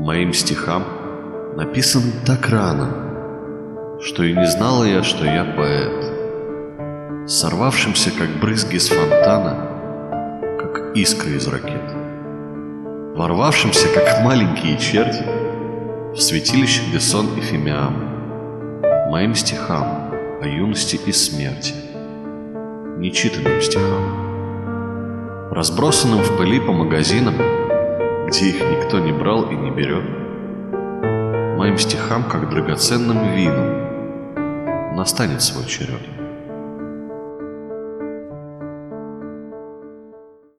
моим стихам, написанным так рано, что и не знала я, что я поэт, сорвавшимся, как брызги с фонтана, как искры из ракет, ворвавшимся, как маленькие черти, в святилище, где сон и фимиам, моим стихам о юности и смерти, нечитанным стихам, разбросанным в пыли по магазинам, где их никто не брал и не берет, моим стихам, как драгоценным вину, настанет свой черед.